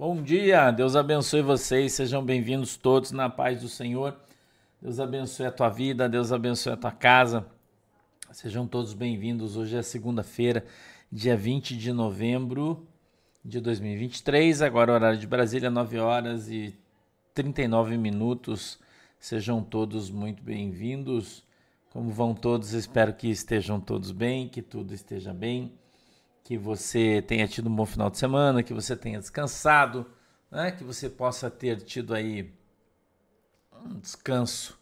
Bom dia, Deus abençoe vocês, sejam bem-vindos todos na paz do Senhor. Deus abençoe a tua vida, Deus abençoe a tua casa. Sejam todos bem-vindos. Hoje é segunda-feira, dia 20 de novembro de 2023. Agora, horário de Brasília, 9 horas e 39 minutos. Sejam todos muito bem-vindos. Como vão todos? Espero que estejam todos bem, que tudo esteja bem que você tenha tido um bom final de semana, que você tenha descansado, né? que você possa ter tido aí um descanso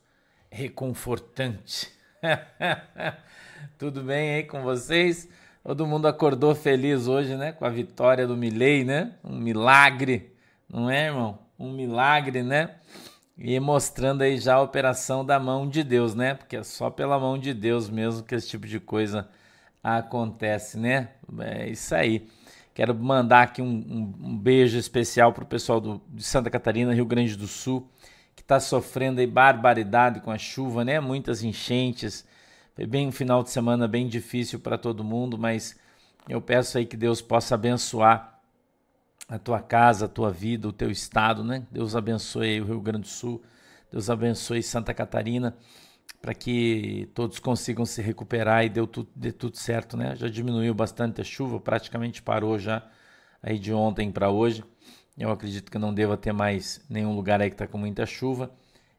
reconfortante. Tudo bem aí com vocês? Todo mundo acordou feliz hoje, né? Com a vitória do Milley, né? Um milagre, não é, irmão? Um milagre, né? E mostrando aí já a operação da mão de Deus, né? Porque é só pela mão de Deus mesmo que esse tipo de coisa acontece, né? É isso aí. Quero mandar aqui um, um, um beijo especial para o pessoal do, de Santa Catarina, Rio Grande do Sul, que está sofrendo aí barbaridade com a chuva, né? Muitas enchentes. Foi bem um final de semana bem difícil para todo mundo, mas eu peço aí que Deus possa abençoar a tua casa, a tua vida, o teu estado, né? Deus abençoe o Rio Grande do Sul, Deus abençoe Santa Catarina para que todos consigam se recuperar e deu tudo, dê tudo certo, né? Já diminuiu bastante a chuva, praticamente parou já aí de ontem para hoje. Eu acredito que não deva ter mais nenhum lugar aí que está com muita chuva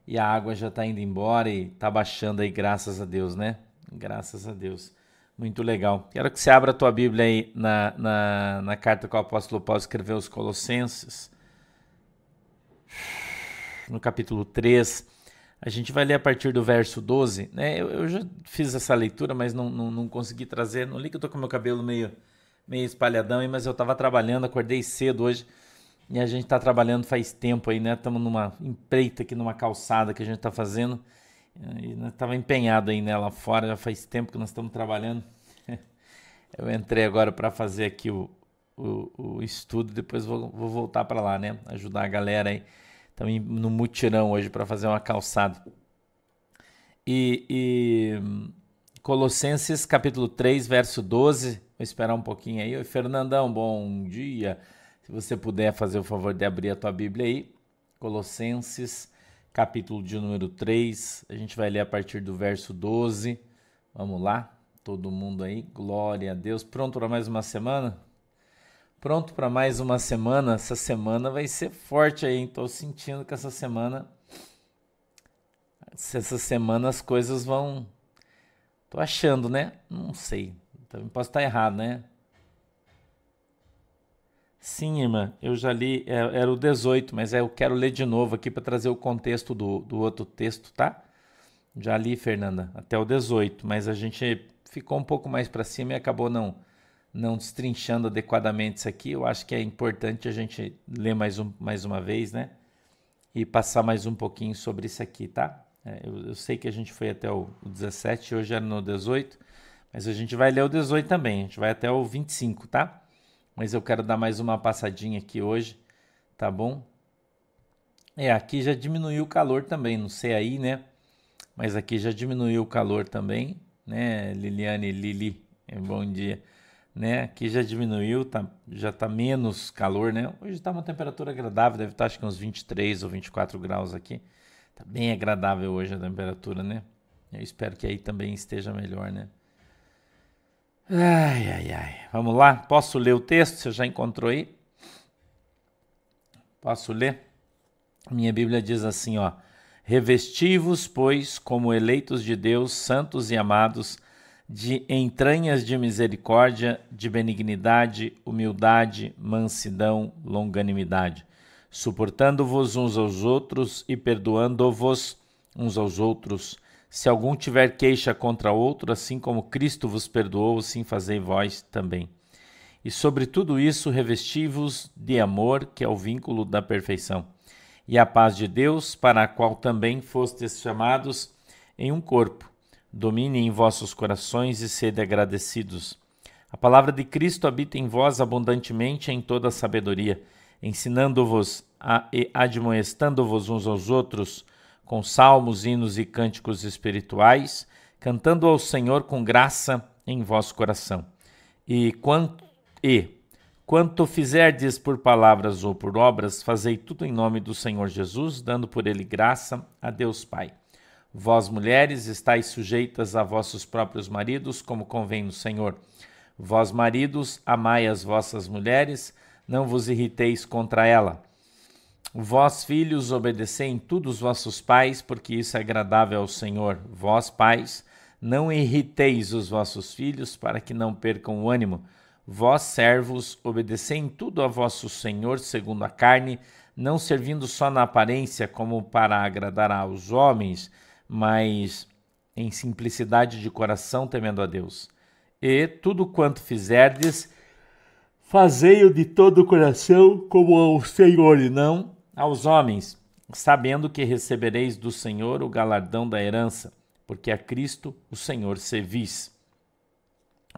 e a água já está indo embora e está baixando aí, graças a Deus, né? Graças a Deus. Muito legal. Quero que você abra a tua Bíblia aí na, na, na carta que o apóstolo Paulo escreveu aos Colossenses, no capítulo 3. A gente vai ler a partir do verso 12. Né? Eu, eu já fiz essa leitura, mas não, não, não, consegui trazer. Não li que eu tô com meu cabelo meio, meio espalhadão, mas eu estava trabalhando, acordei cedo hoje. E a gente está trabalhando faz tempo aí, né? Estamos numa empreita aqui, numa calçada que a gente está fazendo. E nós estava empenhado aí nela fora, já faz tempo que nós estamos trabalhando. Eu entrei agora para fazer aqui o, o, o, estudo, depois vou, vou voltar para lá, né? Ajudar a galera aí. Estamos no mutirão hoje para fazer uma calçada. E, e, Colossenses capítulo 3, verso 12. Vou esperar um pouquinho aí. Oi, Fernandão, bom dia. Se você puder fazer o favor de abrir a tua Bíblia aí. Colossenses capítulo de número 3. A gente vai ler a partir do verso 12. Vamos lá. Todo mundo aí. Glória a Deus. Pronto para mais uma semana? Pronto para mais uma semana. Essa semana vai ser forte aí. Estou sentindo que essa semana. Se essa semana as coisas vão. Tô achando, né? Não sei. Também posso estar errado, né? Sim, irmã, eu já li, é, era o 18, mas é, eu quero ler de novo aqui para trazer o contexto do, do outro texto, tá? Já li, Fernanda, até o 18, mas a gente ficou um pouco mais para cima e acabou não não destrinchando adequadamente isso aqui, eu acho que é importante a gente ler mais, um, mais uma vez, né? E passar mais um pouquinho sobre isso aqui, tá? É, eu, eu, sei que a gente foi até o, o 17, hoje era no 18, mas a gente vai ler o 18 também, a gente vai até o 25, tá? Mas eu quero dar mais uma passadinha aqui hoje, tá bom? É, aqui já diminuiu o calor também, não sei aí, né? Mas aqui já diminuiu o calor também, né? Liliane, Lili, bom dia né? Aqui já diminuiu, tá, já está menos calor, né? Hoje está uma temperatura agradável, deve estar tá, acho que uns 23 ou 24 graus aqui. Tá bem agradável hoje a temperatura, né? Eu espero que aí também esteja melhor, né? Ai, ai, ai. Vamos lá? Posso ler o texto? Você já encontrou aí? Posso ler? Minha Bíblia diz assim, ó: Revestivos, pois, como eleitos de Deus, santos e amados, de entranhas de misericórdia, de benignidade, humildade, mansidão, longanimidade, suportando-vos uns aos outros e perdoando-vos uns aos outros. Se algum tiver queixa contra outro, assim como Cristo vos perdoou, assim fazei vós também. E sobre tudo isso, revesti-vos de amor, que é o vínculo da perfeição, e a paz de Deus, para a qual também fostes chamados em um corpo domine em vossos corações e sede agradecidos. A palavra de Cristo habita em vós abundantemente em toda a sabedoria, ensinando-vos e admoestando-vos uns aos outros com salmos, hinos e cânticos espirituais, cantando ao Senhor com graça em vosso coração. E quanto, e, Quanto fizerdes por palavras ou por obras, fazei tudo em nome do Senhor Jesus, dando por ele graça a Deus Pai. Vós, mulheres, estáis sujeitas a vossos próprios maridos, como convém no Senhor. Vós, maridos, amai as vossas mulheres, não vos irriteis contra ela. Vós, filhos, obedecei em tudo os vossos pais, porque isso é agradável ao Senhor. Vós, pais, não irriteis os vossos filhos, para que não percam o ânimo. Vós, servos, obedecei em tudo a vosso Senhor segundo a carne, não servindo só na aparência como para agradar aos homens, mas em simplicidade de coração, temendo a Deus. E tudo quanto fizerdes, fazei-o de todo o coração, como ao Senhor e não aos homens, sabendo que recebereis do Senhor o galardão da herança, porque a Cristo o Senhor servis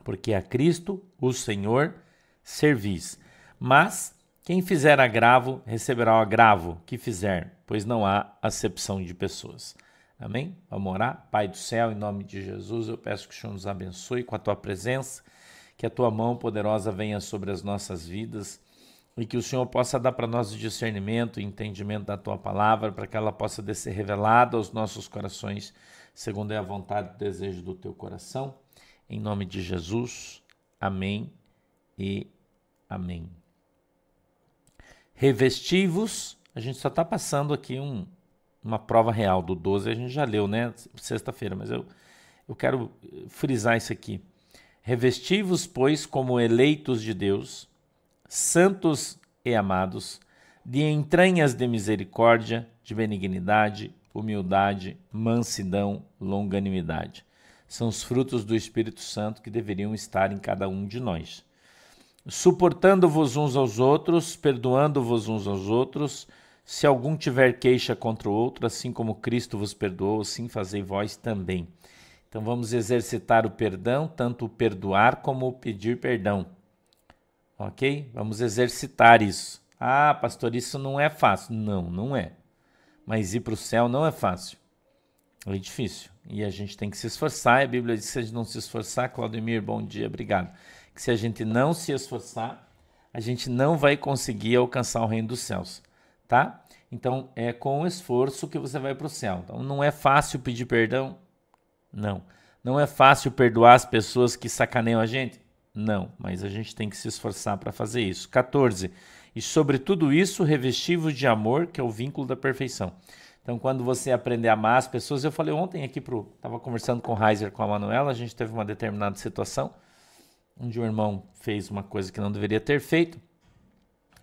porque a Cristo, o Senhor, servis. Mas quem fizer agravo, receberá o agravo que fizer, pois não há acepção de pessoas. Amém? Vamos orar? Pai do céu, em nome de Jesus, eu peço que o Senhor nos abençoe com a tua presença, que a tua mão poderosa venha sobre as nossas vidas e que o Senhor possa dar para nós o discernimento e entendimento da tua palavra, para que ela possa ser revelada aos nossos corações, segundo é a vontade e desejo do teu coração. Em nome de Jesus, amém e amém. Revestivos, a gente só está passando aqui um, uma prova real do 12, a gente já leu, né? Sexta-feira, mas eu, eu quero frisar isso aqui. Revestivos, pois, como eleitos de Deus, santos e amados, de entranhas de misericórdia, de benignidade, humildade, mansidão, longanimidade são os frutos do Espírito Santo que deveriam estar em cada um de nós. Suportando-vos uns aos outros, perdoando-vos uns aos outros, se algum tiver queixa contra o outro, assim como Cristo vos perdoou, assim fazei vós também. Então vamos exercitar o perdão, tanto o perdoar como o pedir perdão. Ok? Vamos exercitar isso. Ah, pastor, isso não é fácil. Não, não é. Mas ir para o céu não é fácil. É difícil. E a gente tem que se esforçar. A Bíblia diz que se a gente não se esforçar, Claudemir, bom dia, obrigado. Que se a gente não se esforçar, a gente não vai conseguir alcançar o reino dos céus, tá? Então é com esforço que você vai para o céu. Então não é fácil pedir perdão? Não. Não é fácil perdoar as pessoas que sacaneiam a gente? Não, mas a gente tem que se esforçar para fazer isso. 14. E sobre tudo isso, revestivos de amor, que é o vínculo da perfeição. Então, quando você aprender a amar as pessoas, eu falei ontem aqui pro, estava conversando com o Heiser, com a Manuela, a gente teve uma determinada situação onde o irmão fez uma coisa que não deveria ter feito.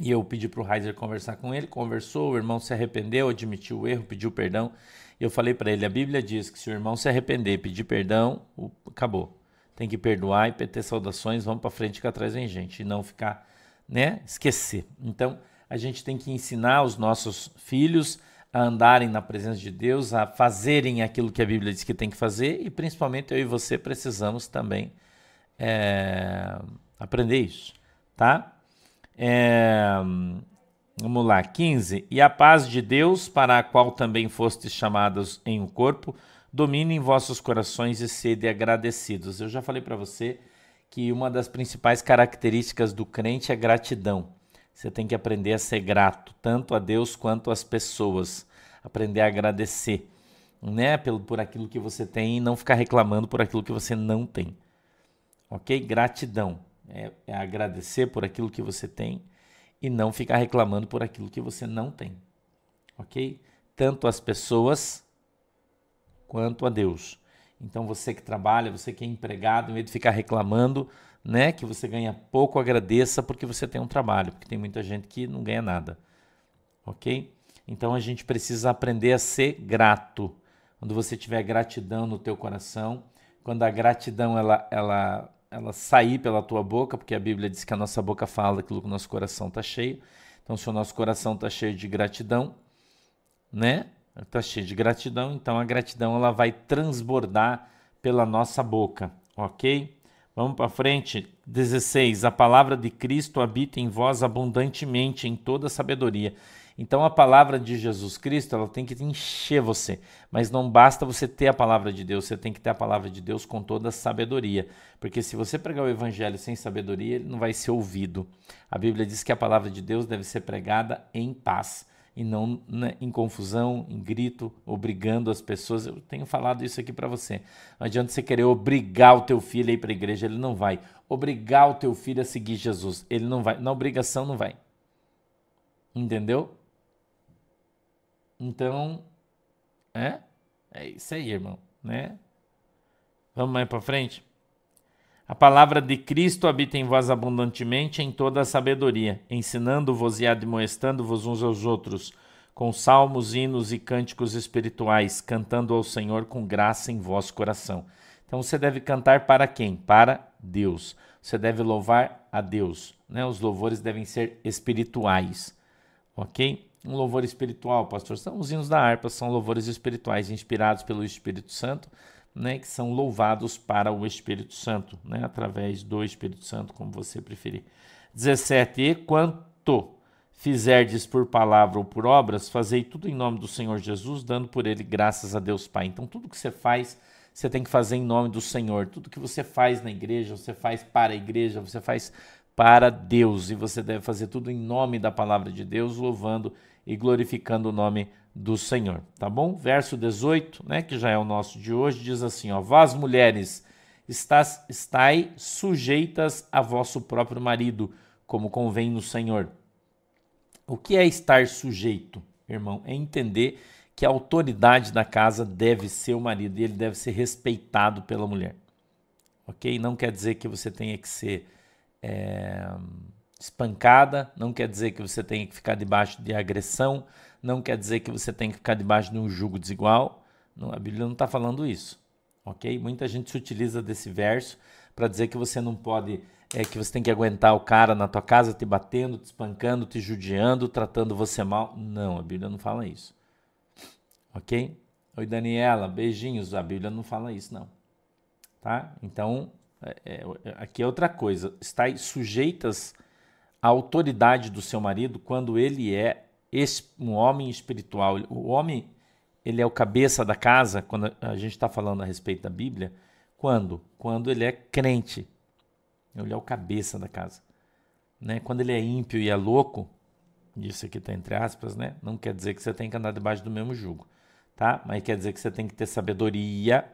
E eu pedi para o Heiser conversar com ele, conversou, o irmão se arrependeu, admitiu o erro, pediu perdão. E eu falei para ele: a Bíblia diz que se o irmão se arrepender, pedir perdão, acabou. Tem que perdoar e ter saudações, vamos para frente que atrás vem gente, e não ficar, né, esquecer. Então, a gente tem que ensinar os nossos filhos a andarem na presença de Deus, a fazerem aquilo que a Bíblia diz que tem que fazer e principalmente eu e você precisamos também é, aprender isso, tá? É, vamos lá, 15. E a paz de Deus, para a qual também fostes chamados em um corpo, domine em vossos corações e sede agradecidos. Eu já falei para você que uma das principais características do crente é gratidão. Você tem que aprender a ser grato, tanto a Deus quanto às pessoas. Aprender a agradecer, né? Pelo, por aquilo que você tem e não ficar reclamando por aquilo que você não tem. Ok? Gratidão. É, é agradecer por aquilo que você tem e não ficar reclamando por aquilo que você não tem. Ok? Tanto as pessoas quanto a Deus. Então você que trabalha, você que é empregado, em vez de ficar reclamando, né, que você ganha pouco, agradeça porque você tem um trabalho, porque tem muita gente que não ganha nada. OK? Então a gente precisa aprender a ser grato. Quando você tiver gratidão no teu coração, quando a gratidão ela ela ela sair pela tua boca, porque a Bíblia diz que a nossa boca fala aquilo que o nosso coração está cheio. Então, se o nosso coração está cheio de gratidão, né? Está cheio de gratidão, então a gratidão ela vai transbordar pela nossa boca, ok? Vamos para frente. 16. A palavra de Cristo habita em vós abundantemente em toda sabedoria. Então a palavra de Jesus Cristo, ela tem que encher você, mas não basta você ter a palavra de Deus, você tem que ter a palavra de Deus com toda sabedoria, porque se você pregar o evangelho sem sabedoria, ele não vai ser ouvido. A Bíblia diz que a palavra de Deus deve ser pregada em paz e não né, em confusão, em grito, obrigando as pessoas. Eu tenho falado isso aqui para você. Não adianta você querer obrigar o teu filho a ir para a igreja, ele não vai. Obrigar o teu filho a seguir Jesus, ele não vai. Na obrigação não vai. Entendeu? Então, é, é isso aí, irmão, né? Vamos mais para frente. A palavra de Cristo habita em vós abundantemente em toda a sabedoria, ensinando-vos e admoestando-vos uns aos outros, com salmos, hinos e cânticos espirituais, cantando ao Senhor com graça em vosso coração. Então você deve cantar para quem? Para Deus. Você deve louvar a Deus. Né? Os louvores devem ser espirituais. Ok? Um louvor espiritual, pastor, são os hinos da harpa, são louvores espirituais inspirados pelo Espírito Santo né, que são louvados para o Espírito Santo, né, através do Espírito Santo, como você preferir. 17. E quanto fizerdes por palavra ou por obras, fazei tudo em nome do Senhor Jesus, dando por ele graças a Deus Pai. Então, tudo que você faz, você tem que fazer em nome do Senhor. Tudo que você faz na igreja, você faz para a igreja, você faz para Deus. E você deve fazer tudo em nome da palavra de Deus, louvando e glorificando o nome do Senhor, tá bom? Verso 18, né, que já é o nosso de hoje, diz assim, ó: Vós mulheres, estás, estai sujeitas a vosso próprio marido, como convém no Senhor. O que é estar sujeito, irmão? É entender que a autoridade da casa deve ser o marido e ele deve ser respeitado pela mulher. Ok? Não quer dizer que você tenha que ser é, espancada, não quer dizer que você tenha que ficar debaixo de agressão, não quer dizer que você tem que ficar debaixo de um jugo desigual. Não, a Bíblia não está falando isso, ok? Muita gente se utiliza desse verso para dizer que você não pode, é, que você tem que aguentar o cara na tua casa te batendo, te espancando, te judiando, tratando você mal. Não, a Bíblia não fala isso, ok? Oi, Daniela, beijinhos. A Bíblia não fala isso, não, tá? Então, é, é, aqui é outra coisa. Está sujeitas à autoridade do seu marido quando ele é um homem espiritual. O homem, ele é o cabeça da casa, quando a gente está falando a respeito da Bíblia. Quando? Quando ele é crente. Ele é o cabeça da casa. Né? Quando ele é ímpio e é louco, isso aqui está entre aspas, né? não quer dizer que você tem que andar debaixo do mesmo jugo. Tá? Mas quer dizer que você tem que ter sabedoria,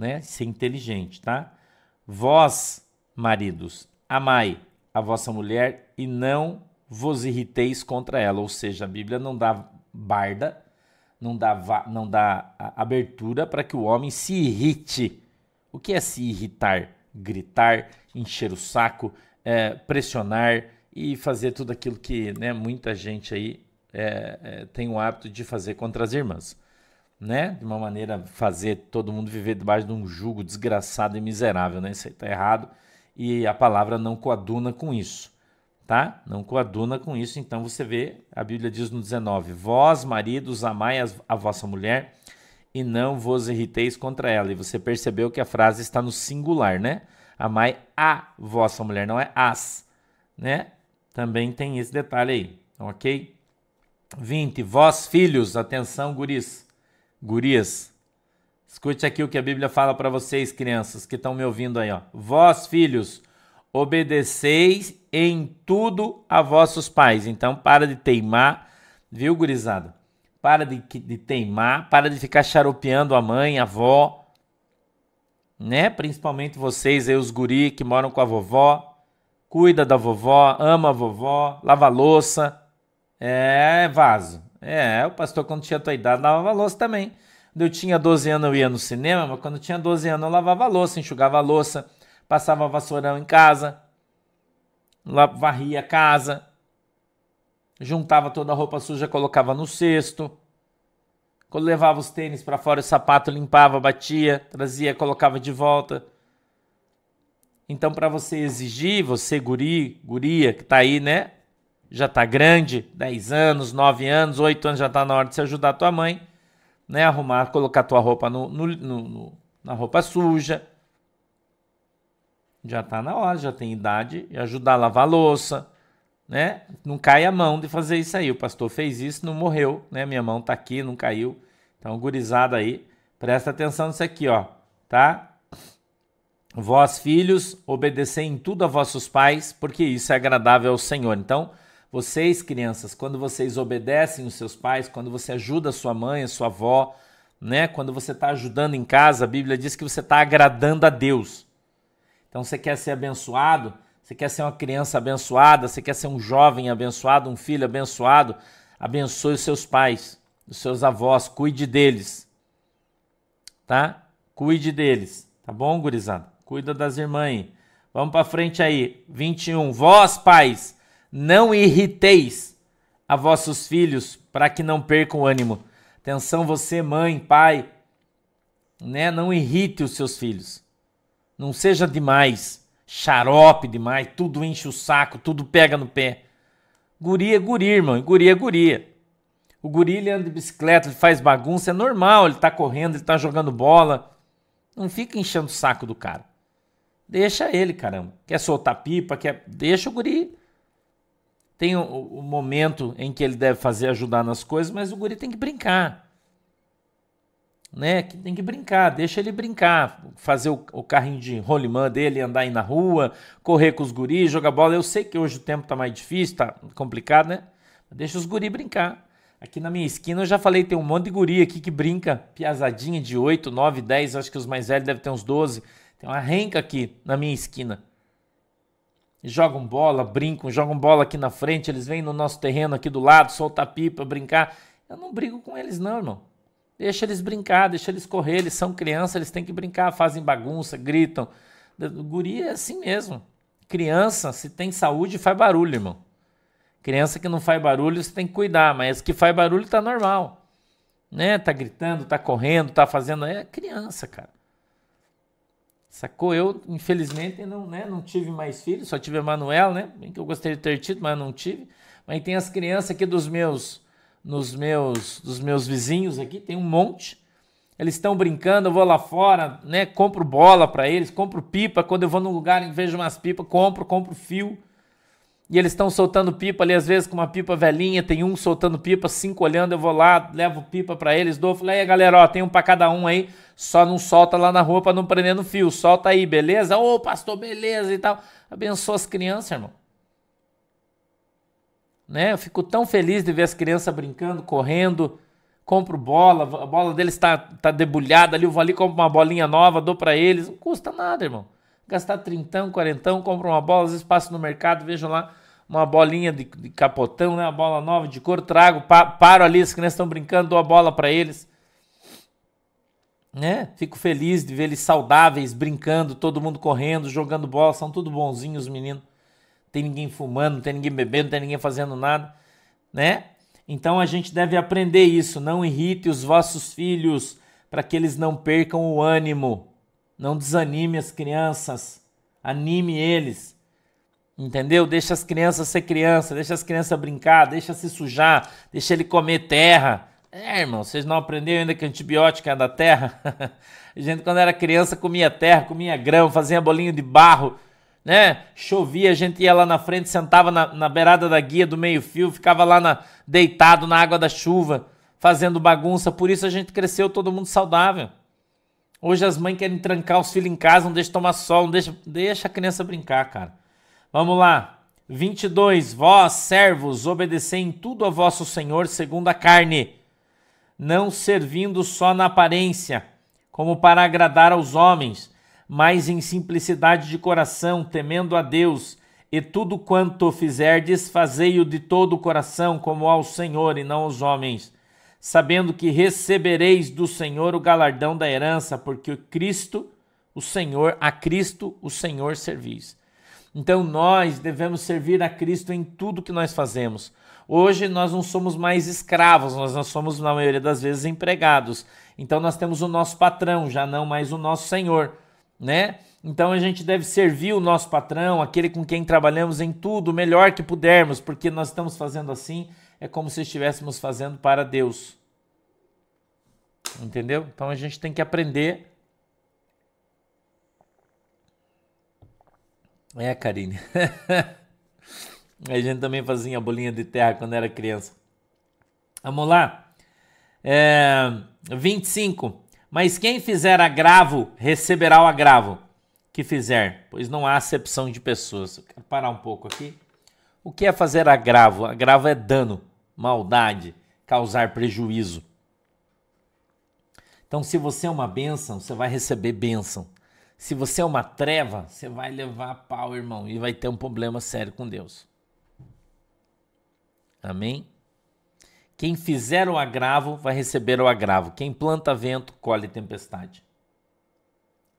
né? ser inteligente. Tá? Vós, maridos, amai a vossa mulher e não vos irriteis contra ela. Ou seja, a Bíblia não dá barda, não dá, não dá abertura para que o homem se irrite. O que é se irritar? Gritar, encher o saco, é, pressionar e fazer tudo aquilo que né, muita gente aí é, é, tem o hábito de fazer contra as irmãs. Né? De uma maneira fazer todo mundo viver debaixo de um jugo desgraçado e miserável. Né? Isso aí está errado e a palavra não coaduna com isso tá? Não coaduna com isso, então você vê, a Bíblia diz no 19: Vós, maridos, amai a vossa mulher e não vos irriteis contra ela. E você percebeu que a frase está no singular, né? Amai a vossa mulher, não é as, né? Também tem esse detalhe aí, ok? 20. Vós, filhos, atenção, guris, gurias. Escute aqui o que a Bíblia fala para vocês, crianças que estão me ouvindo aí, ó. Vós, filhos, obedeceis em tudo a vossos pais. Então, para de teimar, viu, gurizada? Para de, de teimar, para de ficar charopeando a mãe, a avó, né? Principalmente vocês aí, os guri que moram com a vovó. Cuida da vovó, ama a vovó, lava a louça. É, vaso. É, o pastor, quando tinha a tua idade, lavava louça também. Quando eu tinha 12 anos, eu ia no cinema, mas quando eu tinha 12 anos, eu lavava louça, enxugava louça passava vassourão em casa, varria a casa, juntava toda a roupa suja, colocava no cesto, levava os tênis para fora, o sapato limpava, batia, trazia, colocava de volta. Então, para você exigir, você guri, guria, que está aí, né? Já está grande, 10 anos, 9 anos, 8 anos, já está na hora de você ajudar a tua mãe, né? Arrumar, colocar tua roupa no, no, no, na roupa suja, Já está na hora, já tem idade, e ajudar a lavar a louça, né? Não cai a mão de fazer isso aí. O pastor fez isso, não morreu, né? Minha mão tá aqui, não caiu. Então, gurizada aí, presta atenção nisso aqui, ó, tá? Vós, filhos, obedecei em tudo a vossos pais, porque isso é agradável ao Senhor. Então, vocês, crianças, quando vocês obedecem os seus pais, quando você ajuda a sua mãe, a sua avó, né? Quando você está ajudando em casa, a Bíblia diz que você está agradando a Deus. Então, você quer ser abençoado, você quer ser uma criança abençoada, você quer ser um jovem abençoado, um filho abençoado, abençoe os seus pais, os seus avós, cuide deles. Tá? Cuide deles. Tá bom, gurizada? Cuida das irmãs. Vamos para frente aí. 21. Vós, pais, não irriteis a vossos filhos para que não percam o ânimo. Atenção, você, mãe, pai, né? Não irrite os seus filhos. Não seja demais, xarope demais, tudo enche o saco, tudo pega no pé. Guri é guri, irmão, guri é guria. O guri ele anda de bicicleta, ele faz bagunça, é normal, ele tá correndo, ele tá jogando bola. Não fica enchendo o saco do cara. Deixa ele, caramba. Quer soltar pipa, quer. Deixa o guri. Tem o, o, momento em que ele deve fazer ajudar nas coisas, mas o guri tem que brincar. Né? Tem que brincar, deixa ele brincar. Fazer o, o carrinho de rolimã dele, andar aí na rua, correr com os guris, jogar bola. Eu sei que hoje o tempo tá mais difícil, tá complicado, né? Deixa os guri brincar. Aqui na minha esquina eu já falei, tem um monte de guri aqui que brinca, piazadinha de 8, 9, 10, acho que os mais velhos devem ter uns 12. Tem uma renca aqui na minha esquina. Jogam bola, brincam, jogam bola aqui na frente, eles vêm no nosso terreno aqui do lado, soltar pipa, brincar. Eu não brigo com eles não, irmão. Deixa eles brincar, deixa eles correr, eles são crianças, eles têm que brincar, fazem bagunça, gritam. Guri é assim mesmo. Criança, se tem saúde, faz barulho, irmão. Criança que não faz barulho, você tem que cuidar, mas que faz barulho tá normal. Né? Tá gritando, tá correndo, tá fazendo. É criança, cara. Sacou? Eu, infelizmente, não, né, não tive mais filhos, só tive a Manuel, né? Bem que eu gostaria de ter tido, mas não tive. Mas tem as crianças aqui dos meus, nos meus, dos meus vizinhos aqui, tem um monte. Eles estão brincando, eu vou lá fora, né? Compro bola para eles, compro pipa. Quando eu vou num lugar e vejo umas pipas, compro, compro fio. E eles estão soltando pipa ali, às vezes com uma pipa velhinha, tem um soltando pipa, cinco olhando, eu vou lá, levo pipa para eles, dou, falei, aí galera, ó, tem um para cada um aí, só não solta lá na rua para não prender no fio, solta aí, beleza? Ô, pastor, beleza e tal. Abençoa as crianças, irmão. Né? Eu fico tão feliz de ver as crianças brincando, correndo, compro bola, a bola deles está tá debulhada ali, eu vou ali, compro uma bolinha nova, dou para eles, não custa nada, irmão. Gastar trintão, quarentão, compro uma bola, às vezes passo no mercado, vejo lá uma bolinha de, de, capotão, né? Uma bola nova de cor, trago, pa, paro ali, as crianças estão brincando, dou a bola para eles. Né? Fico feliz de ver eles saudáveis, brincando, todo mundo correndo, jogando bola, são tudo bonzinhos os meninos. Tem ninguém fumando, não tem ninguém bebendo, não tem ninguém fazendo nada, né? Então a gente deve aprender isso, não irrite os vossos filhos para que eles não percam o ânimo. Não desanime as crianças, anime eles. Entendeu? Deixa as crianças ser criança, deixa as crianças brincar, deixa se sujar, deixa ele comer terra. É, irmão, vocês não aprenderam ainda que antibiótico é da terra? a gente, quando era criança, comia terra, comia grão, fazia bolinho de barro, né? Chovia, a gente ia lá na frente, sentava na, na beirada da guia do meio-fio, ficava lá na, deitado na água da chuva, fazendo bagunça. Por isso a gente cresceu todo mundo saudável. Hoje as mães querem trancar os filhos em casa, não deixa tomar sol, não deixa, deixa a criança brincar, cara. Vamos lá. 22. Vós, servos, obedecei em tudo a vosso Senhor segundo a carne, não servindo só na aparência, como para agradar aos homens, mas em simplicidade de coração, temendo a Deus, e tudo quanto fizerdes, fazei-o de todo o coração, como ao Senhor e não aos homens, sabendo que recebereis do Senhor o galardão da herança, porque Cristo, o Senhor, a Cristo, o Senhor servis. Então nós devemos servir a Cristo em tudo que nós fazemos. Hoje nós não somos mais escravos, nós não somos, na maioria das vezes, empregados. Então nós temos o nosso patrão, já não mais o nosso Senhor, né? Então a gente deve servir o nosso patrão, aquele com quem trabalhamos em tudo, o melhor que pudermos, porque nós estamos fazendo assim, é como se estivéssemos fazendo para Deus. Entendeu? Então a gente tem que aprender É, Karine. a gente também fazia bolinha de terra quando era criança. Vamos lá. É, 25. Mas quem fizer agravo, receberá o agravo que fizer, pois não há acepção de pessoas. Eu quero parar um pouco aqui. O que é fazer agravo? Agravo é dano, maldade, causar prejuízo. Então, se você é uma bênção, você vai receber bênção. Se você é uma treva, você vai levar pau, irmão, e vai ter um problema sério com Deus. Amém? Quem fizer o agravo vai receber o agravo. Quem planta vento, colhe tempestade.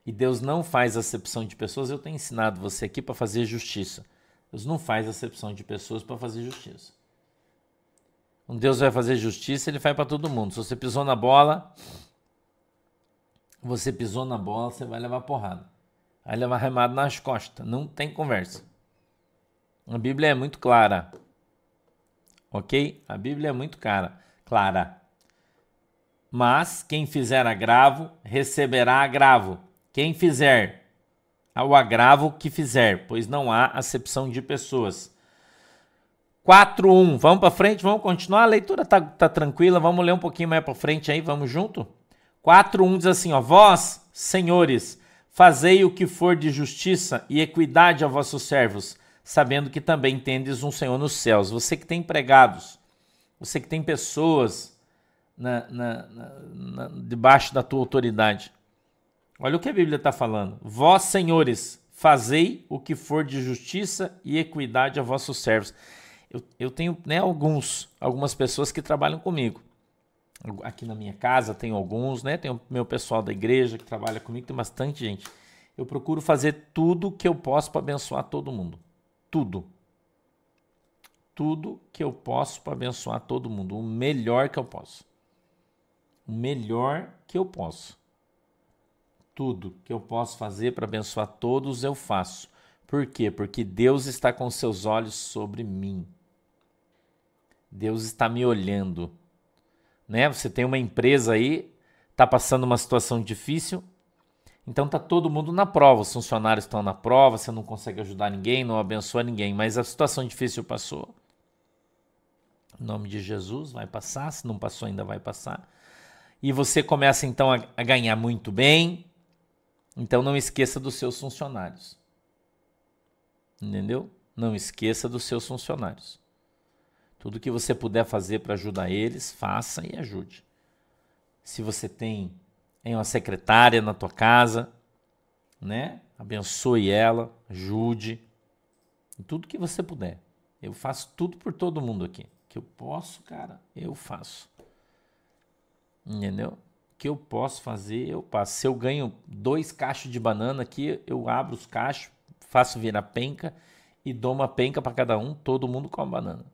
E Deus não faz acepção de pessoas. Eu tenho ensinado você aqui para fazer justiça. Deus não faz acepção de pessoas para fazer justiça. Quando Deus vai fazer justiça, ele faz para todo mundo. Se você pisou na bola, você pisou na bola, você vai levar porrada. Vai levar remado nas costas. Não tem conversa. A Bíblia é muito clara. Ok? A Bíblia é muito cara, clara. Mas quem fizer agravo, receberá agravo. Quem fizer o agravo que fizer, pois não há acepção de pessoas. 4.1. Vamos para frente, vamos continuar. A leitura tá, tá tranquila, vamos ler um pouquinho mais para frente aí, vamos junto? 4.1 diz assim, ó, Vós, senhores, fazei o que for de justiça e equidade a vossos servos, sabendo que também tendes um Senhor nos céus. Você que tem empregados, você que tem pessoas na, na, na, debaixo da tua autoridade. Olha o que a Bíblia está falando. Vós, senhores, fazei o que for de justiça e equidade a vossos servos. Eu, eu tenho né, alguns, algumas pessoas que trabalham comigo. Aqui na minha casa tem alguns, né? Tem o meu pessoal da igreja que trabalha comigo, tem bastante gente. Eu procuro fazer tudo que eu posso para abençoar todo mundo. Tudo. Tudo que eu posso para abençoar todo mundo. O melhor que eu posso. O melhor que eu posso. Tudo que eu posso fazer para abençoar todos, eu faço. Por quê? Porque Deus está com seus olhos sobre mim. Deus está me olhando né? Você tem uma empresa aí, está passando uma situação difícil, então tá todo mundo na prova, os funcionários estão na prova, você não consegue ajudar ninguém, não abençoa ninguém, mas a situação difícil passou. Em nome de Jesus, vai passar, se não passou ainda vai passar. E você começa então a, a ganhar muito bem. Então não esqueça dos seus funcionários. Entendeu? Não esqueça dos seus funcionários. Tudo que você puder fazer para ajudar eles, faça e ajude. Se você tem, uma secretária na tua casa, né? Abençoe ela, ajude. Tudo que você puder. Eu faço tudo por todo mundo aqui. Que eu posso, cara, eu faço. Entendeu? que eu posso fazer, eu passo. Se eu ganho dois cachos de banana aqui, eu abro os cachos, faço virar penca e dou uma penca para cada um, todo mundo come banana.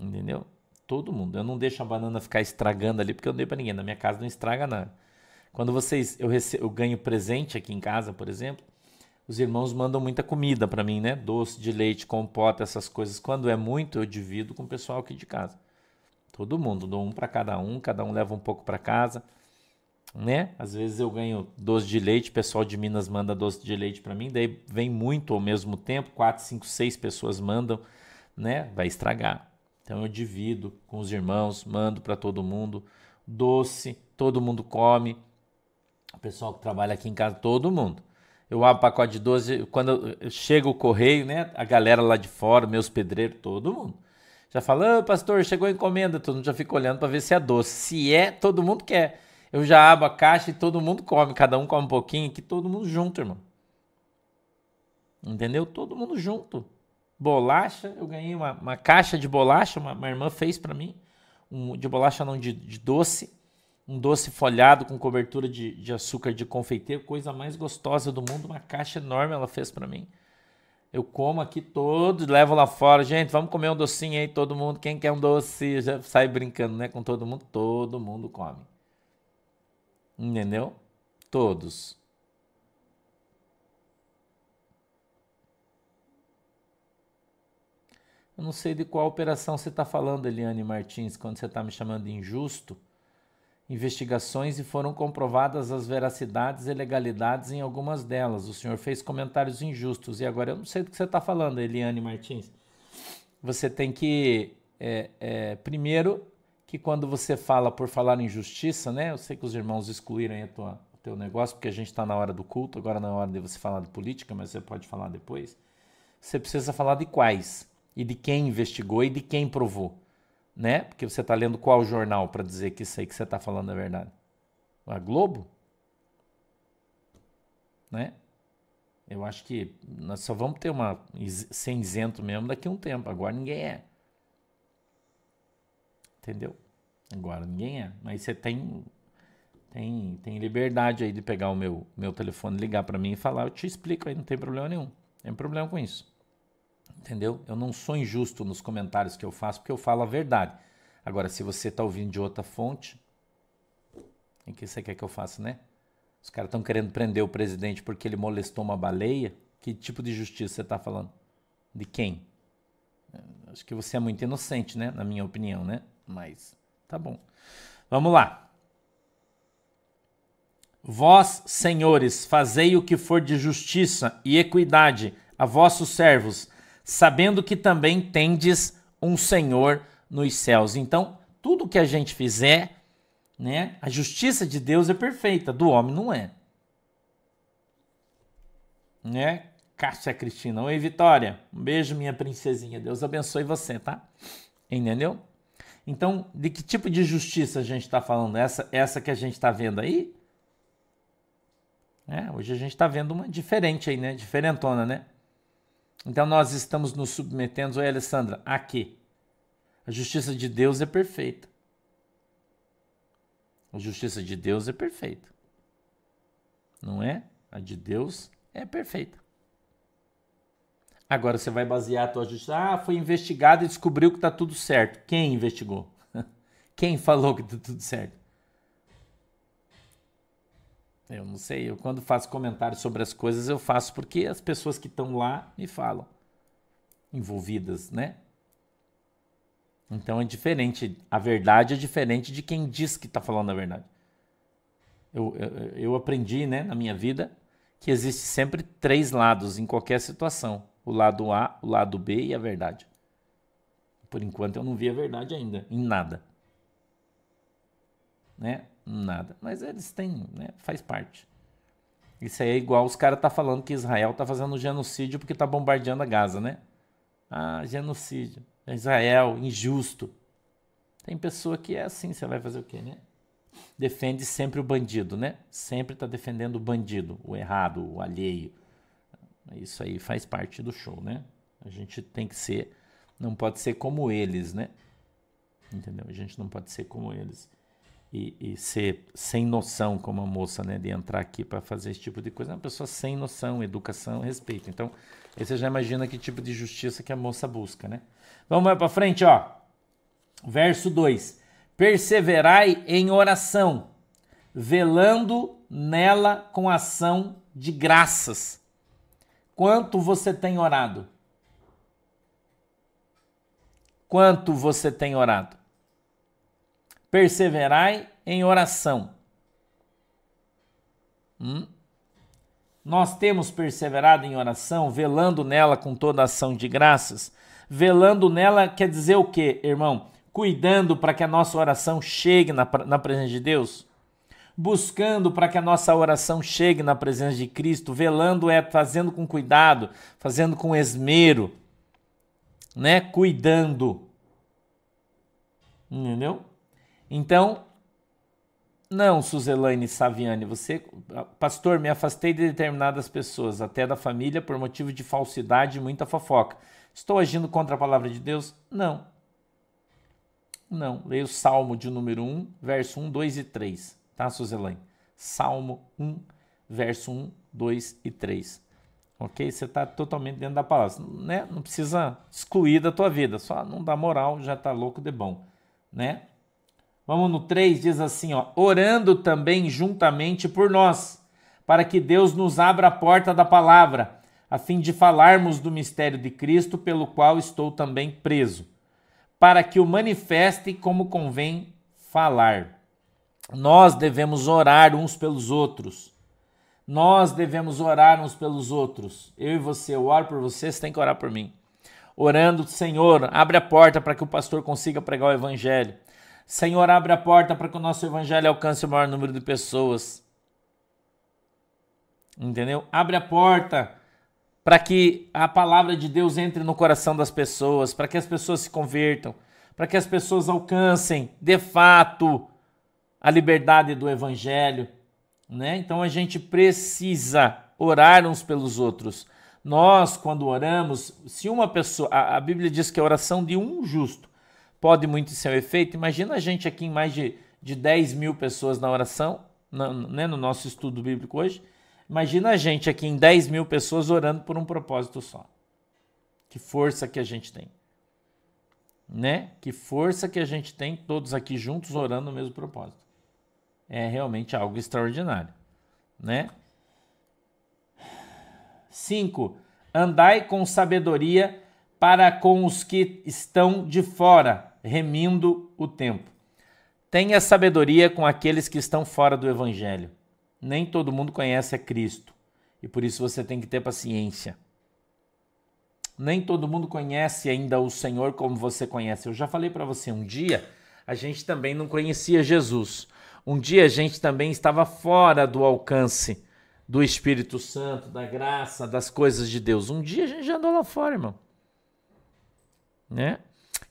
Entendeu? Todo mundo. Eu não deixo a banana ficar estragando ali, porque eu não dei para ninguém. Na minha casa não estraga nada. Quando vocês. Eu, recebo, eu ganho presente aqui em casa, por exemplo, os irmãos mandam muita comida para mim, né? Doce de leite, compota, essas coisas. Quando é muito, eu divido com o pessoal aqui de casa. Todo mundo, dou um para cada um, cada um leva um pouco para casa, né? Às vezes eu ganho doce de leite, o pessoal de Minas manda doce de leite para mim, daí vem muito ao mesmo tempo, quatro, cinco, seis pessoas mandam, né? Vai estragar. Então eu divido com os irmãos, mando para todo mundo. Doce, todo mundo come. O pessoal que trabalha aqui em casa, todo mundo. Eu abro pacote de doce, quando chega o correio, né? A galera lá de fora, meus pedreiros, todo mundo. Já fala, oh, pastor, chegou a encomenda, todo mundo já fica olhando para ver se é doce. Se é, todo mundo quer. Eu já abro a caixa e todo mundo come, cada um come um pouquinho, que todo mundo junto, irmão. Entendeu? Todo mundo junto bolacha. Eu ganhei uma, uma caixa de bolacha, uma, uma irmã fez para mim, um, de bolacha não, de, de, doce. Um doce folhado com cobertura de, de açúcar de confeiteiro, coisa mais gostosa do mundo. Uma caixa enorme ela fez para mim. Eu como aqui todos, levo lá fora. Gente, vamos comer um docinho aí, todo mundo. Quem quer um doce, já sai brincando, né? Com todo mundo, todo mundo come. Entendeu? Todos. Eu não sei de qual operação você está falando, Eliane Martins, quando você está me chamando de injusto. investigações e foram comprovadas as veracidades e legalidades em algumas delas. O senhor fez comentários injustos e agora eu não sei do que você está falando, Eliane Martins. Você tem que, é, é, primeiro, que quando você fala por falar em justiça, né? Eu sei que os irmãos excluíram o teu negócio porque a gente está na hora do culto, agora na hora de você falar de política, mas você pode falar depois. Você precisa falar de quais e de quem investigou e de quem provou né? Porque você está lendo qual jornal para dizer que isso aí que você está falando é verdade? A Globo? Né? Eu acho que nós só vamos ter uma ser isento mesmo daqui a um tempo. Agora ninguém é. Entendeu? Agora ninguém é. Mas você tem tem, tem liberdade aí de pegar o meu, meu telefone, ligar para mim e falar, eu te explico aí, não tem problema nenhum. Não tem problema com isso. Entendeu? Eu não sou injusto nos comentários que eu faço porque eu falo a verdade. Agora, se você está ouvindo de outra fonte, o que você quer que eu faça, né? Os caras estão querendo prender o presidente porque ele molestou uma baleia. Que tipo de justiça você está falando? De quem? Acho que você é muito inocente, né? Na minha opinião, né? Mas tá bom. Vamos lá. Vós, senhores, fazei o que for de justiça e equidade a vossos servos, sabendo que também tendes um Senhor nos céus. Então, tudo que a gente fizer, né, a justiça de Deus é perfeita, do homem não é. Né? Cássia Cristina. Oi, Vitória. Um beijo, minha princesinha. Deus abençoe você, tá? Entendeu? Então, de que tipo de justiça a gente está falando? Essa, essa que a gente está vendo aí? É, hoje a gente está vendo uma diferente aí, né? Diferentona, né? Então nós estamos nos submetendo, oi Alessandra, a quê? A justiça de Deus é perfeita. A justiça de Deus é perfeita. Não é? A de Deus é perfeita. Agora você vai basear a tua justiça. Ah, foi investigado e descobriu que está tudo certo. Quem investigou? Quem falou que está tudo certo? Eu não sei, eu quando faço comentários sobre as coisas, eu faço porque as pessoas que estão lá me falam, envolvidas, né? Então é diferente, a verdade é diferente de quem diz que está falando a verdade. Eu, eu, eu, aprendi né, na minha vida que existe sempre três lados em qualquer situação: o lado A, o lado B e a verdade. Por enquanto eu não vi a verdade ainda, em nada. Né? Nada. Mas eles têm, né? Faz parte. Isso aí é igual os caras tá falando que Israel tá fazendo genocídio porque tá bombardeando a Gaza, né? Ah, genocídio. Israel, injusto. Tem pessoa que é assim, você vai fazer o quê, né? Defende sempre o bandido, né? Sempre tá defendendo o bandido, o errado, o alheio. Isso aí faz parte do show, né? A gente tem que ser, não pode ser como eles, né? Entendeu? A gente não pode ser como eles e, e, ser sem noção como a moça, né, de entrar aqui para fazer esse tipo de coisa. É uma pessoa sem noção, educação, respeito. Então, aí você já imagina que tipo de justiça que a moça busca, né? Vamos mais para frente, ó. Verso 2. Perseverai em oração, velando nela com ação de graças. Quanto você tem orado? Quanto você tem orado? Perseverai em oração. Hum? Nós temos perseverado em oração, velando nela com toda ação de graças. Velando nela quer dizer o quê, irmão? Cuidando para que a nossa oração chegue na, na presença de Deus. Buscando para que a nossa oração chegue na presença de Cristo. Velando é fazendo com cuidado, fazendo com esmero, né? Cuidando. Entendeu? Então, não, Suzelaine Saviani, você, pastor, me afastei de determinadas pessoas, até da família, por motivo de falsidade e muita fofoca. Estou agindo contra a palavra de Deus? Não. Não. Leia o Salmo de número 1, verso 1, 2 e 3. Tá, Suzelaine? Salmo 1, verso 1, 2 e 3. Ok? Você está totalmente dentro da palavra. Né? Não precisa excluir da tua vida. Só não dá moral, já está louco de bom. Né? Vamos no 3, diz assim, ó, orando também juntamente por nós, para que Deus nos abra a porta da palavra, a fim de falarmos do mistério de Cristo, pelo qual estou também preso, para que o manifeste como convém falar. Nós devemos orar uns pelos outros. Nós devemos orar uns pelos outros. Eu e você, eu oro por você, você tem que orar por mim. Orando, Senhor, abre a porta para que o pastor consiga pregar o evangelho. Senhor, abre a porta para que o nosso evangelho alcance o maior número de pessoas. Entendeu? Abre a porta para que a palavra de Deus entre no coração das pessoas, para que as pessoas se convertam, para que as pessoas alcancem de fato a liberdade do evangelho, né? Então a gente precisa orar uns pelos outros. Nós, quando oramos, se uma pessoa, a, a Bíblia diz que a oração de um justo pode muito ser o efeito. Imagina a gente aqui em mais de, de 10 mil pessoas na oração, na, né, no nosso estudo bíblico hoje. Imagina a gente aqui em 10 mil pessoas orando por um propósito só. Que força que a gente tem né? Que força que a gente tem todos aqui juntos orando no mesmo propósito. É realmente algo extraordinário, né? 5. Andai com sabedoria para com os que estão de fora, remindo o tempo. Tenha sabedoria com aqueles que estão fora do evangelho. Nem todo mundo conhece a Cristo, e por isso você tem que ter paciência. Nem todo mundo conhece ainda o Senhor como você conhece. Eu já falei para você, um dia a gente também não conhecia Jesus. Um dia a gente também estava fora do alcance do Espírito Santo, da graça, das coisas de Deus. Um dia a gente já andou lá fora, irmão. Né?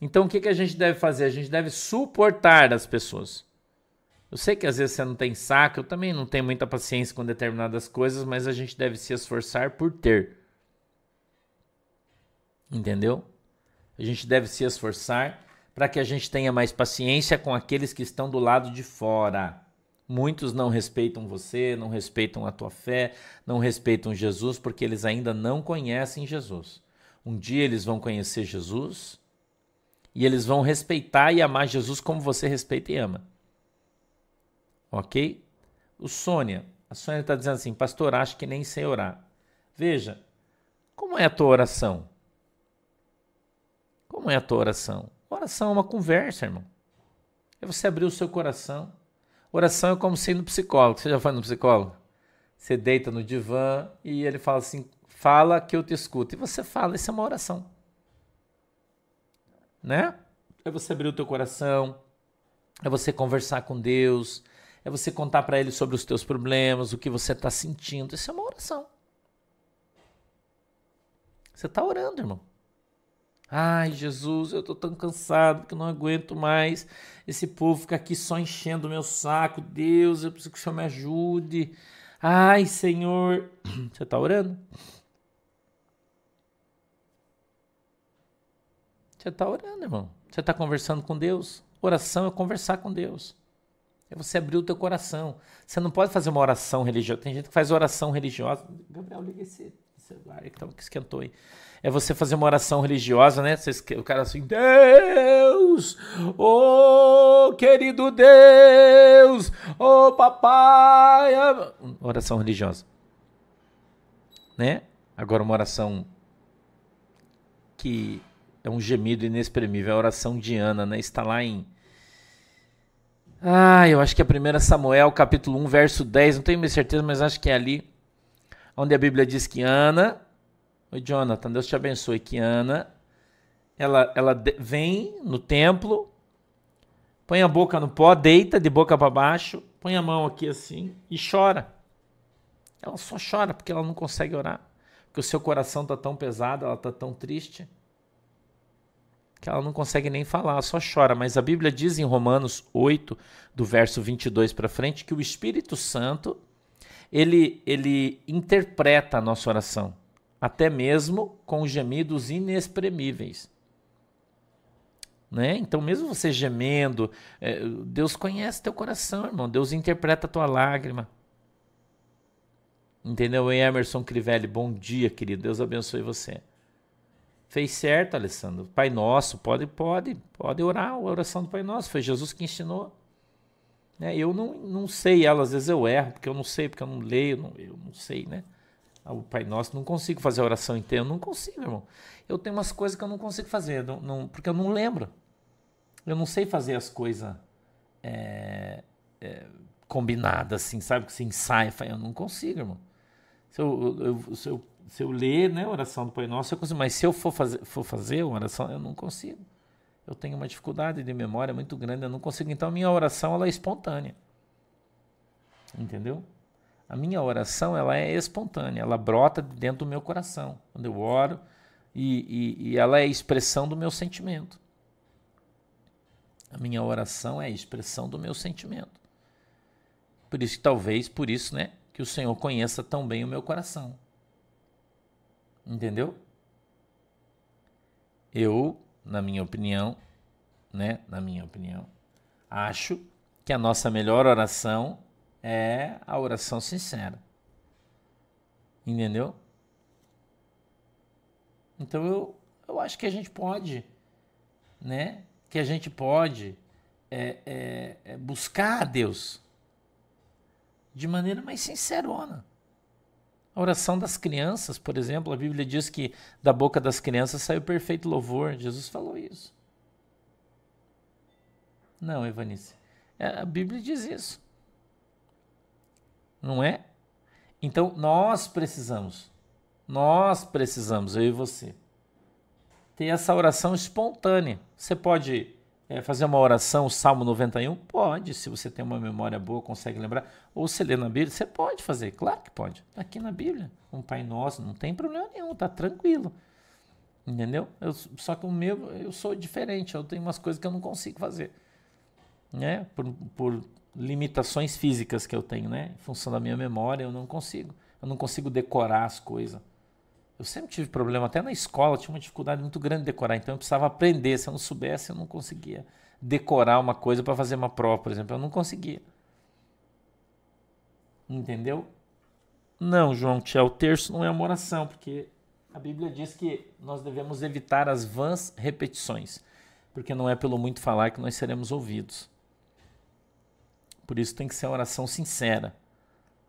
Então o que, que a gente deve fazer? A gente deve suportar as pessoas. Eu sei que às vezes você não tem saco, eu também não tenho muita paciência com determinadas coisas, mas a gente deve se esforçar por ter. Entendeu? A gente deve se esforçar para que a gente tenha mais paciência com aqueles que estão do lado de fora. Muitos não respeitam você, não respeitam a tua fé, não respeitam Jesus porque eles ainda não conhecem Jesus. Um dia eles vão conhecer Jesus e eles vão respeitar e amar Jesus como você respeita e ama. Ok? O Sônia, a Sônia está dizendo assim, pastor, acho que nem sei orar. Veja, como é a tua oração? Como é a tua oração? Oração é uma conversa, irmão. É você abrir o seu coração. Oração é como ser no psicólogo. Você já foi no psicólogo? Você deita no divã e ele fala assim: fala que eu te escuto. E você fala, isso é uma oração. Né? É você abrir o teu coração, é você conversar com Deus, é você contar para ele sobre os teus problemas, o que você está sentindo. Isso é uma oração. Você está orando, irmão. Ai, Jesus, eu estou tão cansado que não aguento mais. Esse povo fica aqui só enchendo o meu saco. Deus, eu preciso que o Senhor me ajude. Ai, Senhor. Você está orando? Você está orando, irmão. Você está conversando com Deus. Oração é conversar com Deus. É você abrir o teu coração. Você não pode fazer uma oração religiosa. Tem gente que faz oração religiosa. Gabriel, liga esse celular que, que esquentou aí é você fazer uma oração religiosa, né? o cara assim, Deus, oh querido Deus, oh papai, oração religiosa, né? Agora uma oração que é um gemido inexprimível, é a oração de Ana, né? Está lá em ah, eu acho que é 1 Samuel, capítulo 1, verso 10, não tenho certeza, mas acho que é ali, onde a Bíblia diz que Ana Oi, Jonathan, Deus te abençoe. Que Ana, ela, ela vem no templo, põe a boca no pó, deita de boca para baixo, põe a mão aqui assim e chora. Ela só chora porque ela não consegue orar. Porque o seu coração está tão pesado, ela está tão triste, que ela não consegue nem falar, só chora. Mas a Bíblia diz em Romanos 8, do verso 22 para frente, que o Espírito Santo, ele, ele interpreta a nossa oração até mesmo com gemidos inexprimíveis. Né? Então, mesmo você gemendo, é, Deus conhece teu coração, irmão. Deus interpreta a tua lágrima. Entendeu? Emerson Crivelli, bom dia, querido. Deus abençoe você. Fez certo, Alessandro. Pai Nosso, pode, pode, pode orar a oração do Pai Nosso. Foi Jesus que ensinou. Né? Eu não, não sei ela, às vezes eu erro, porque eu não sei, porque eu não leio, não, eu não sei, né? o Pai Nosso, não consigo fazer a oração inteira, não consigo, irmão. Eu tenho umas coisas que eu não consigo fazer, não, não, porque eu não lembro. Eu não sei fazer as coisas é, é, combinada, assim, sabe? Que você ensaia, eu não consigo, irmão. Se eu, eu, se eu, se eu ler né, a oração do Pai Nosso, eu consigo. Mas se eu for fazer, for fazer uma oração, eu não consigo. Eu tenho uma dificuldade de memória muito grande, eu não consigo. Então, a minha oração ela é espontânea. Entendeu? A minha oração ela é espontânea, ela brota dentro do meu coração. Quando eu oro, e, e, e ela é expressão do meu sentimento. A minha oração é a expressão do meu sentimento. Por isso, talvez por isso, né, que o Senhor conheça tão bem o meu coração. Entendeu? Eu, na minha opinião, né, na minha opinião, acho que a nossa melhor oração é a oração sincera. Entendeu? Então eu, eu acho que a gente pode, né? Que a gente pode é, é, é buscar a Deus de maneira mais sincerona. A oração das crianças, por exemplo, a Bíblia diz que da boca das crianças saiu perfeito louvor. Jesus falou isso. Não, Evanice. É, a Bíblia diz isso. Não é? Então nós precisamos nós precisamos, eu e você, ter essa oração espontânea. Você pode é, fazer uma oração, o Salmo 91? Pode, se você tem uma memória boa, consegue lembrar. Ou você lê na Bíblia, você pode fazer, claro que pode. Está aqui na Bíblia, um Pai Nosso, não tem problema nenhum, tá tranquilo. Entendeu? Eu, só que o meu, eu sou diferente, eu tenho umas coisas que eu não consigo fazer. Né? Por, por limitações físicas que eu tenho, né? Em função da minha memória, eu não consigo. Eu não consigo decorar as coisas. Eu sempre tive problema, até na escola, tinha uma dificuldade muito grande de decorar, então eu precisava aprender. Se eu não soubesse, eu não conseguia decorar uma coisa para fazer uma prova, por exemplo. Eu não conseguia. Entendeu? Não, João Tia, o terço não é uma oração, porque a Bíblia diz que nós devemos evitar as vãs repetições, porque não é pelo muito falar que nós seremos ouvidos. Por isso tem que ser uma oração sincera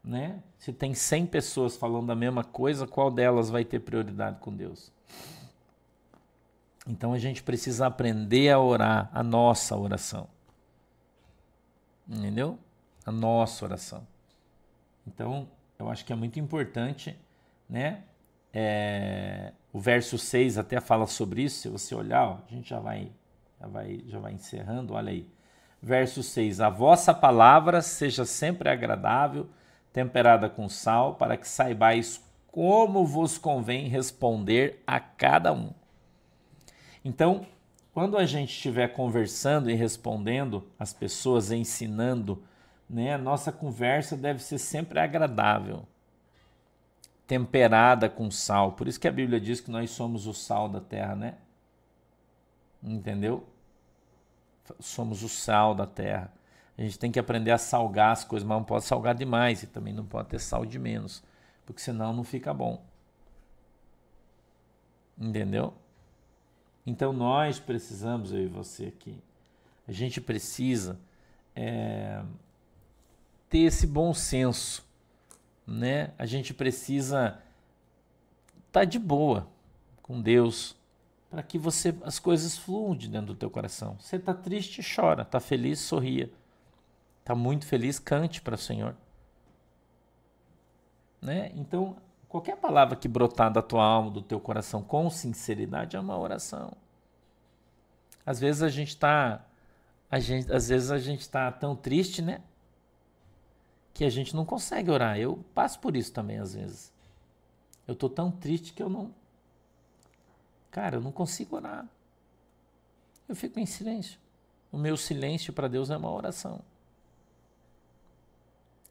né? Se tem 100 pessoas falando a mesma coisa, qual delas vai ter prioridade com Deus? Então a gente precisa aprender a orar a nossa oração. Entendeu? A nossa oração. Então, eu acho que é muito importante, né? É, o verso 6 até fala sobre isso, se você olhar, ó, a gente já vai, já vai, já vai encerrando, olha aí. Verso 6: A vossa palavra seja sempre agradável temperada com sal, para que saibais como vos convém responder a cada um. Então, quando a gente estiver conversando e respondendo as pessoas, ensinando, né, a nossa conversa deve ser sempre agradável, temperada com sal. Por isso que a Bíblia diz que nós somos o sal da terra, né? Entendeu? Somos o sal da terra. A gente tem que aprender a salgar as coisas, mas não pode salgar demais e também não pode ter sal de menos, porque senão não fica bom. Entendeu? Então nós precisamos, eu e você aqui, a gente precisa é, ter esse bom senso, né? A gente precisa estar tá de boa com Deus para que você as coisas fluam de dentro do teu coração. Você está triste, chora, está feliz, sorria. Está muito feliz, cante para o Senhor. Né? Então, qualquer palavra que brotar da tua alma, do teu coração com sinceridade é uma oração. Às vezes a gente está às vezes a gente está tão triste, né? Que a gente não consegue orar. Eu passo por isso também às vezes. Eu tô tão triste que eu não Cara, eu não consigo orar. Eu fico em silêncio. O meu silêncio para Deus é uma oração.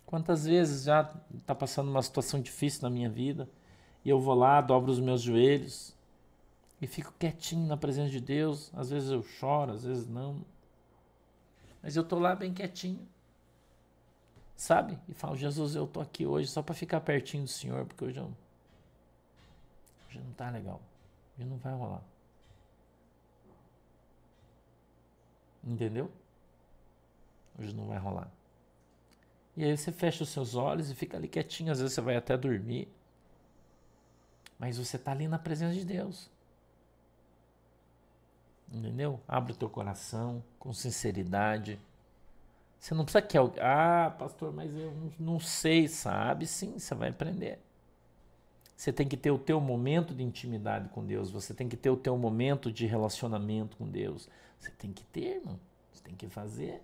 Quantas vezes já está passando uma situação difícil na minha vida e eu vou lá, dobro os meus joelhos e fico quietinho na presença de Deus. Às vezes eu choro, às vezes não. Mas eu estou lá bem quietinho. Sabe? E falo, Jesus, eu estou aqui hoje só para ficar pertinho do Senhor, porque hoje, eu... hoje não está legal. Hoje não vai rolar. Entendeu? Hoje não vai rolar. E aí você fecha os seus olhos e fica ali quietinho, às vezes você vai até dormir. Mas você está ali na presença de Deus. Entendeu? Abre o teu coração com sinceridade. Você não precisa que alguém. Ah, pastor, mas eu não sei, sabe? Sim, você vai aprender. Você tem que ter o teu momento de intimidade com Deus. Você tem que ter o teu momento de relacionamento com Deus. Você tem que ter, irmão. Você tem que fazer.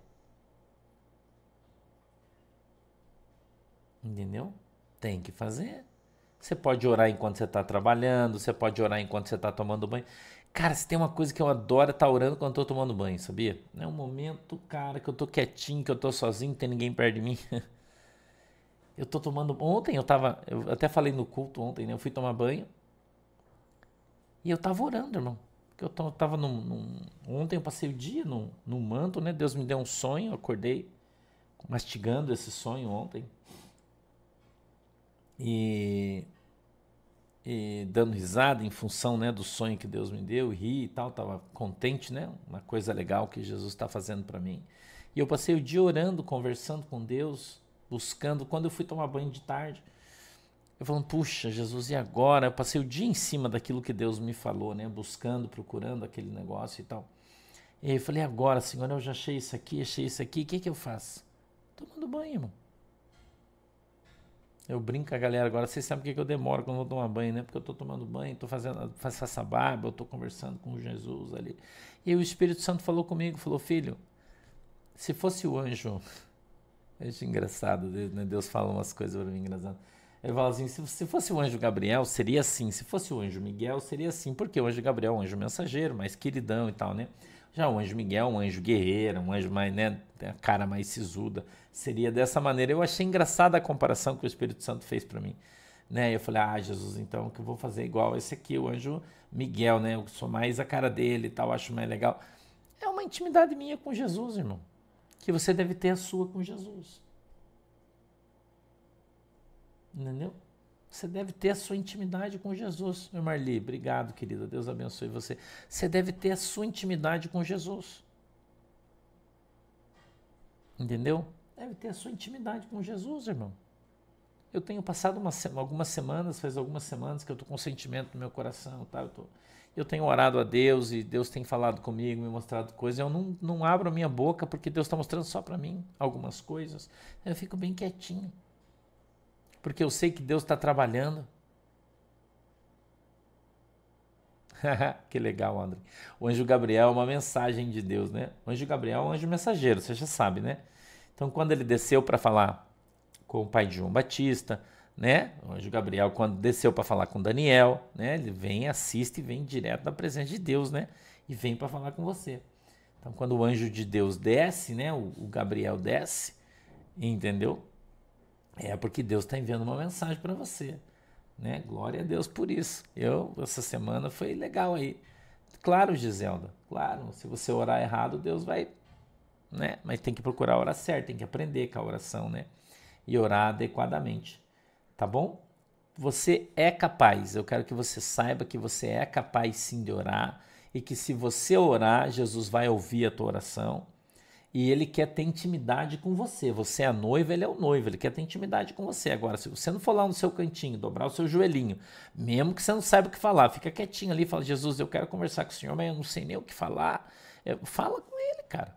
Entendeu? Tem que fazer. Você pode orar enquanto você está trabalhando, você pode orar enquanto você está tomando banho. Cara, se tem uma coisa que eu adoro é estar tá orando quando estou tomando banho, sabia? É um momento, cara, que eu tô quietinho, que eu tô sozinho, não tem ninguém perto de mim. eu tô tomando. Ontem eu tava. Eu até falei no culto ontem, né? Eu fui tomar banho. E eu tava orando, irmão. Porque eu tava num, num, Ontem eu passei o dia num, num manto, né? Deus me deu um sonho, eu acordei mastigando esse sonho ontem. E e dando risada em função né, do sonho que Deus me deu, e ri e tal, estava contente, né? Uma coisa legal que Jesus está fazendo para mim. E eu passei o dia orando, conversando com Deus, buscando. Quando eu fui tomar banho de tarde, eu falando, puxa, Jesus, e agora? Eu passei o dia em cima daquilo que Deus me falou, né? Buscando, procurando aquele negócio e tal. E aí eu falei, agora, Senhor, eu já achei isso aqui, achei isso aqui, o que, que eu faço? Tomando banho, irmão. Eu brinco com a galera agora, vocês sabem por que eu demoro quando eu vou tomar banho, né? Porque eu estou tomando banho, estou fazendo faço essa barba, eu estou conversando com Jesus ali. E o Espírito Santo falou comigo, falou, filho, se fosse o anjo, é engraçado, né? Deus fala umas coisas para mim engraçadas. Ele fala assim, se fosse o anjo Gabriel, seria assim. Se fosse o anjo Miguel, seria assim. Porque o anjo Gabriel é um anjo mensageiro, mais queridão e tal, né? Já o anjo Miguel, um anjo guerreiro, um anjo mais, né, a cara mais sisuda. Seria dessa maneira. Eu achei engraçada a comparação que o Espírito Santo fez para mim. Né? Eu falei, ah, Jesus, então que eu vou fazer igual esse aqui, o anjo Miguel, né? Eu sou mais a cara dele e tal, acho mais legal. É uma intimidade minha com Jesus, irmão. Que você deve ter a sua com Jesus. Entendeu? Você deve ter a sua intimidade com Jesus. Meu Marli, obrigado, querida. Deus abençoe você. Você deve ter a sua intimidade com Jesus. Entendeu? Deve ter a sua intimidade com Jesus, irmão. Eu tenho passado uma, algumas semanas, faz algumas semanas que eu estou com sentimento no meu coração, tá? Eu, tô, eu tenho orado a Deus e Deus tem falado comigo, me mostrado coisas. Eu não, não abro a minha boca porque Deus está mostrando só para mim algumas coisas. Eu fico bem quietinho porque eu sei que Deus está trabalhando. que legal, André. O anjo Gabriel é uma mensagem de Deus, né? O anjo Gabriel é um anjo mensageiro, você já sabe, né? Então, quando ele desceu para falar com o pai de João Batista, né? O anjo Gabriel, quando desceu para falar com Daniel, né? Ele vem, assiste e vem direto da presença de Deus, né? E vem para falar com você. Então, quando o anjo de Deus desce, né? O, o Gabriel desce, entendeu? É porque Deus está enviando uma mensagem para você. Né? Glória a Deus por isso. Eu, essa semana foi legal aí. Claro, Giselda, claro, se você orar errado, Deus vai. Né? Mas tem que procurar a hora certa, tem que aprender com a oração, né? E orar adequadamente. Tá bom? Você é capaz. Eu quero que você saiba que você é capaz sim de orar e que se você orar, Jesus vai ouvir a tua oração e ele quer ter intimidade com você. Você é a noiva, ele é o noivo, ele quer ter intimidade com você. Agora, se você não for lá no seu cantinho, dobrar o seu joelhinho, mesmo que você não saiba o que falar, fica quietinho ali e fala: Jesus, eu quero conversar com o Senhor, mas eu não sei nem o que falar. É, fala com ele, cara.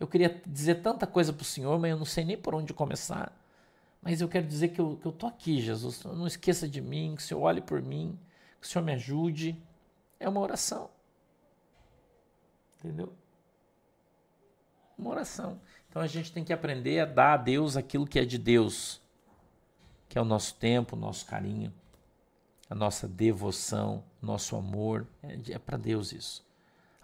Eu queria dizer tanta coisa para o Senhor, mas eu não sei nem por onde começar. Mas eu quero dizer que eu, que eu tô aqui, Jesus. Não esqueça de mim, que o Senhor olhe por mim, que o Senhor me ajude. É uma oração. Entendeu? Uma oração. Então a gente tem que aprender a dar a Deus aquilo que é de Deus, que é o nosso tempo, o nosso carinho, a nossa devoção, nosso amor. É, é para Deus isso.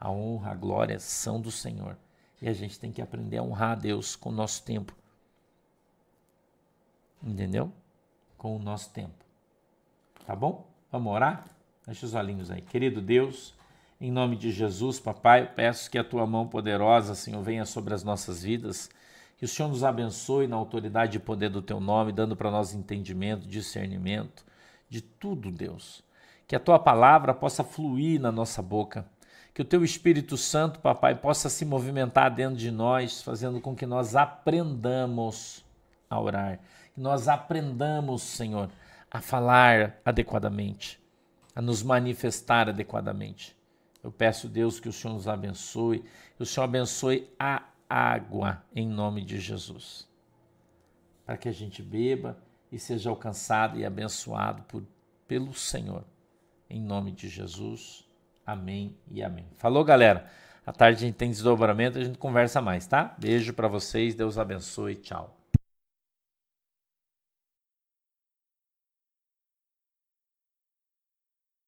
A honra, a glória são do Senhor. E a gente tem que aprender a honrar a Deus com o nosso tempo. Entendeu? Com o nosso tempo. Tá bom? Vamos orar? Deixa os olhinhos aí. Querido Deus. Em nome de Jesus, papai, peço que a tua mão poderosa, Senhor, venha sobre as nossas vidas. Que o Senhor nos abençoe na autoridade e poder do teu nome, dando para nós entendimento, discernimento de tudo, Deus. Que a tua palavra possa fluir na nossa boca. Que o teu Espírito Santo, papai, possa se movimentar dentro de nós, fazendo com que nós aprendamos a orar. Que nós aprendamos, Senhor, a falar adequadamente, a nos manifestar adequadamente. Eu peço, Deus, que o Senhor nos abençoe, que o Senhor abençoe a água em nome de Jesus. Para que a gente beba e seja alcançado e abençoado por, pelo Senhor. Em nome de Jesus. Amém e amém. Falou, galera. À tarde a gente tem desdobramento, a gente conversa mais, tá? Beijo para vocês, Deus abençoe, tchau.